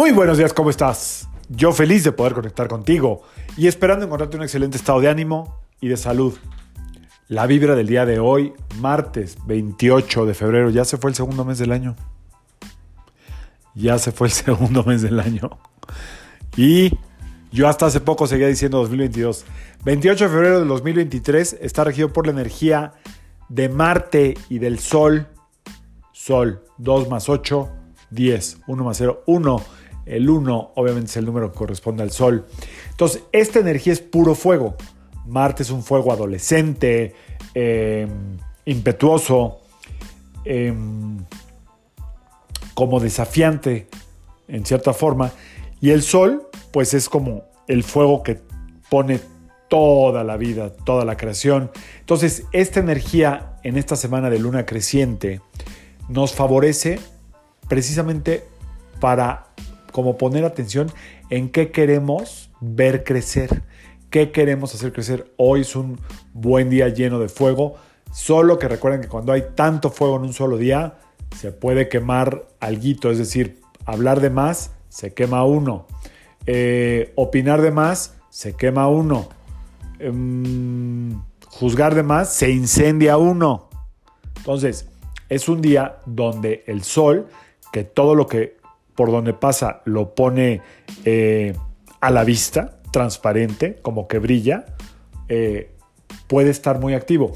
Muy buenos días, ¿cómo estás? Yo feliz de poder conectar contigo y esperando encontrarte un excelente estado de ánimo y de salud. La vibra del día de hoy, martes 28 de febrero, ya se fue el segundo mes del año. Ya se fue el segundo mes del año. Y yo hasta hace poco seguía diciendo 2022. 28 de febrero del 2023 está regido por la energía de Marte y del Sol. Sol, 2 más 8, 10. 1 más 0, 1 el 1 obviamente es el número que corresponde al Sol. Entonces, esta energía es puro fuego. Marte es un fuego adolescente, em, impetuoso, em, como desafiante en cierta forma. Y el Sol, pues es como el fuego que pone toda la vida, toda la creación. Entonces, esta energía en esta semana de luna creciente nos favorece precisamente para como poner atención en qué queremos ver crecer, qué queremos hacer crecer. Hoy es un buen día lleno de fuego, solo que recuerden que cuando hay tanto fuego en un solo día, se puede quemar algo, es decir, hablar de más, se quema uno, eh, opinar de más, se quema uno, em, juzgar de más, se incendia uno. Entonces, es un día donde el sol, que todo lo que por donde pasa lo pone eh, a la vista, transparente, como que brilla, eh, puede estar muy activo.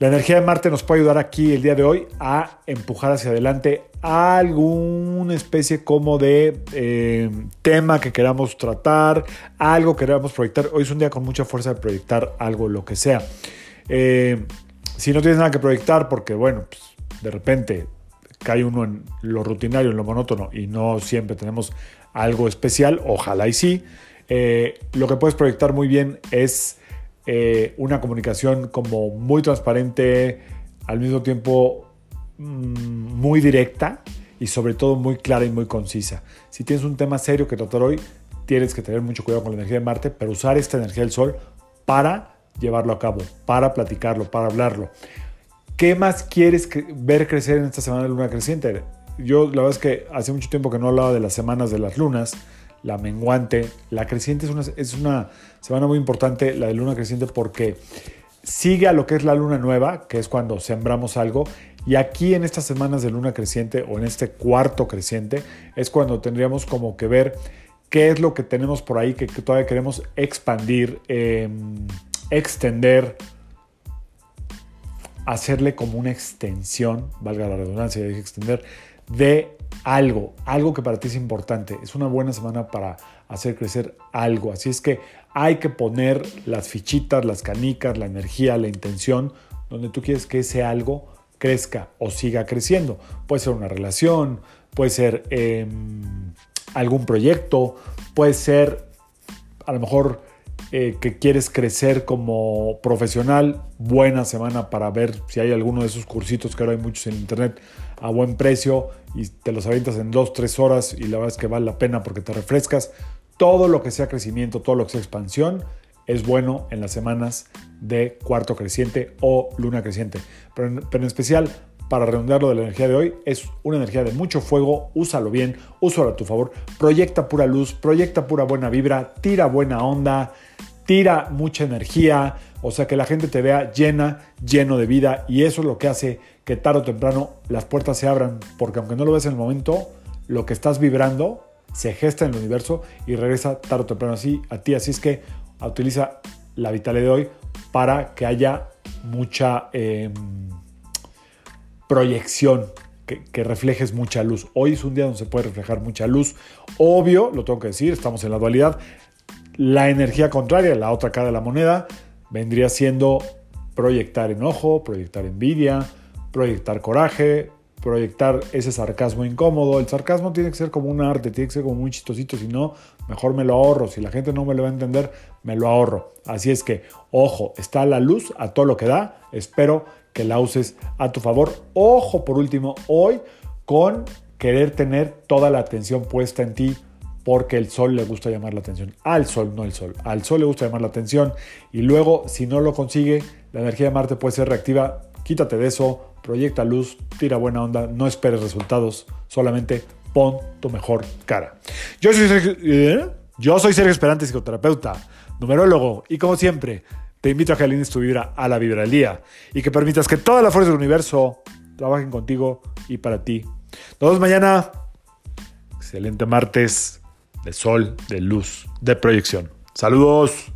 La energía de Marte nos puede ayudar aquí el día de hoy a empujar hacia adelante alguna especie como de eh, tema que queramos tratar, algo que queramos proyectar. Hoy es un día con mucha fuerza de proyectar algo, lo que sea. si no tienes nada que proyectar, porque bueno, pues, de repente cae uno en lo rutinario, en lo monótono y no siempre tenemos algo especial, ojalá y sí. Eh, lo que puedes proyectar muy bien es eh, una comunicación como muy transparente, al mismo tiempo mm, muy directa y sobre todo muy clara y muy concisa. Si tienes un tema serio que tratar hoy, tienes que tener mucho cuidado con la energía de Marte, pero usar esta energía del Sol para llevarlo a cabo, para platicarlo, para hablarlo. ¿Qué más quieres ver crecer en esta semana de luna creciente? Yo la verdad es que hace mucho tiempo que no hablaba de las semanas de las lunas, la menguante, la creciente es una, semana muy importante, la de luna creciente, porque sigue a lo que es la luna nueva, que es cuando sembramos algo, y aquí en estas semanas de luna creciente o en este cuarto creciente es cuando tendríamos como que ver qué es lo que tenemos por ahí que, todavía queremos expandir, em, extender, hacerle como una extensión, valga la redundancia, de extender, de algo, algo que para ti es importante. Es una buena semana para hacer crecer algo. Así es que hay que poner las fichitas, las canicas, la energía, la intención, donde tú quieres que ese algo crezca o siga creciendo. Puede ser una relación, puede ser em, algún proyecto, puede ser a lo mejor eh, que quieres crecer como profesional, buena semana para ver si hay alguno de esos cursitos que ahora hay muchos en internet a buen precio y te los avientas en dos, tres horas y la verdad es que vale la pena porque te refrescas. Todo lo que sea crecimiento, todo lo que sea expansión es bueno en las semanas de cuarto creciente o luna creciente. Pero en especial para redondearlo de la energía de hoy, es una energía de mucho fuego, úsalo bien, úsalo a tu favor, proyecta pura luz, proyecta pura buena vibra, tira buena onda, tira mucha energía, o sea que la gente te vea llena, lleno de vida. Y eso es lo que hace que tarde o temprano las puertas se abran, porque aunque no lo ves en el momento, lo que estás vibrando se gesta en el universo y regresa tarde o temprano así a ti, así es que utiliza la vitalidad de hoy para que haya mucha... Em, proyección, que, reflejes mucha luz. Hoy es un día donde se puede reflejar mucha luz. Obvio, lo tengo que decir, estamos en la dualidad. La energía contraria, la otra cara de la moneda, vendría siendo proyectar enojo, proyectar envidia, proyectar coraje, proyectar ese sarcasmo incómodo. El sarcasmo tiene que ser como un arte, tiene que ser como muy chistosito, si no, mejor me lo ahorro. Si la gente no me lo va a entender, me lo ahorro. Así es que, ojo, está la luz a todo lo que da. Espero que la uses a tu favor. Ojo, por último, hoy con querer tener toda la atención puesta en ti porque el sol le gusta llamar la atención. Al sol, no el sol. Al sol le gusta llamar la atención. Y luego, si no lo consigue, la energía de Marte puede ser reactiva. Quítate de eso, proyecta luz, tira buena onda, no esperes resultados, solamente pon tu mejor cara. Yo soy Sergio, ¿eh? Esperante, psicoterapeuta, numerólogo, y como siempre, te invito a que alines tu vibra a la vibra del día y que permitas que toda la fuerza del universo trabajen contigo y para ti. Nos vemos mañana. Excelente martes de sol, de luz, de proyección. Saludos.